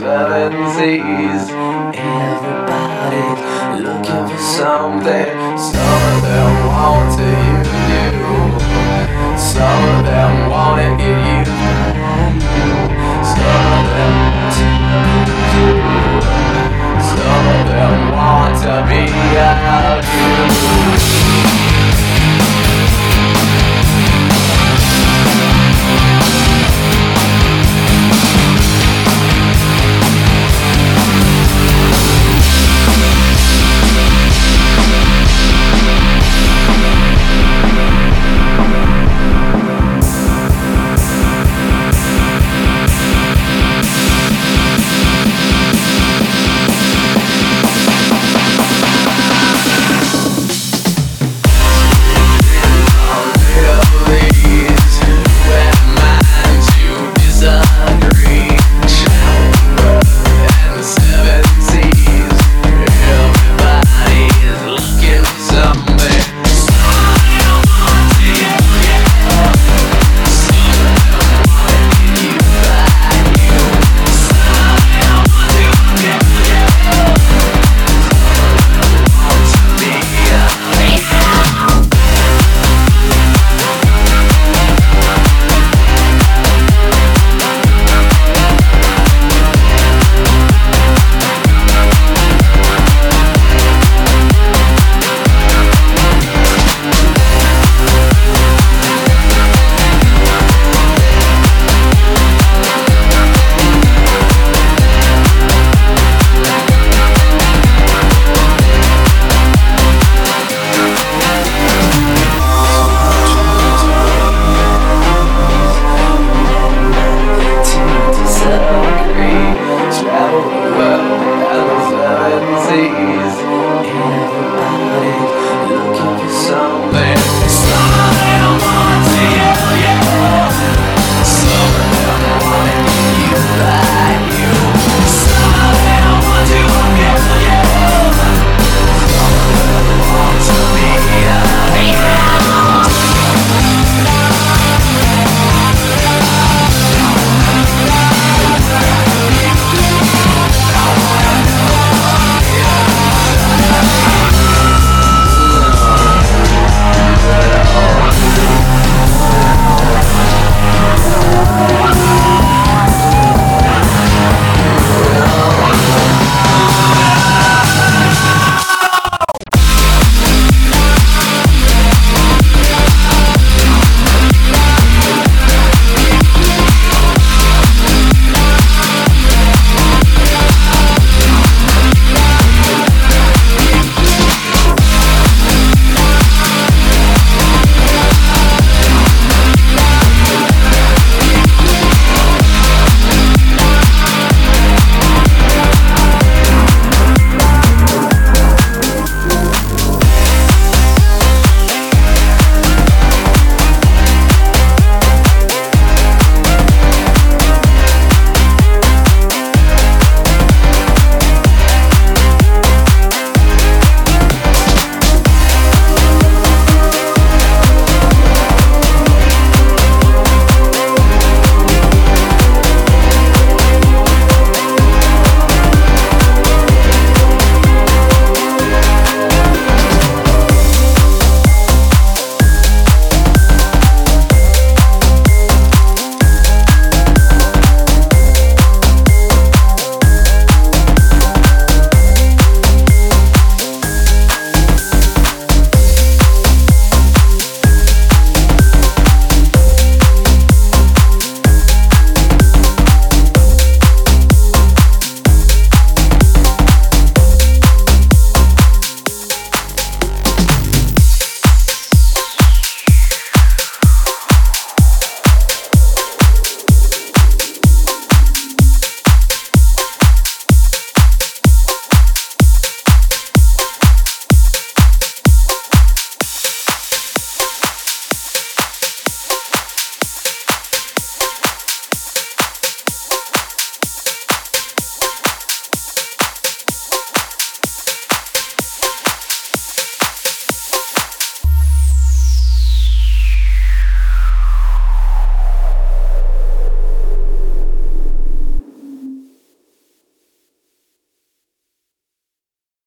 fantasies. Everybody's looking for something. Some of them want to use you. Some of them want to get you.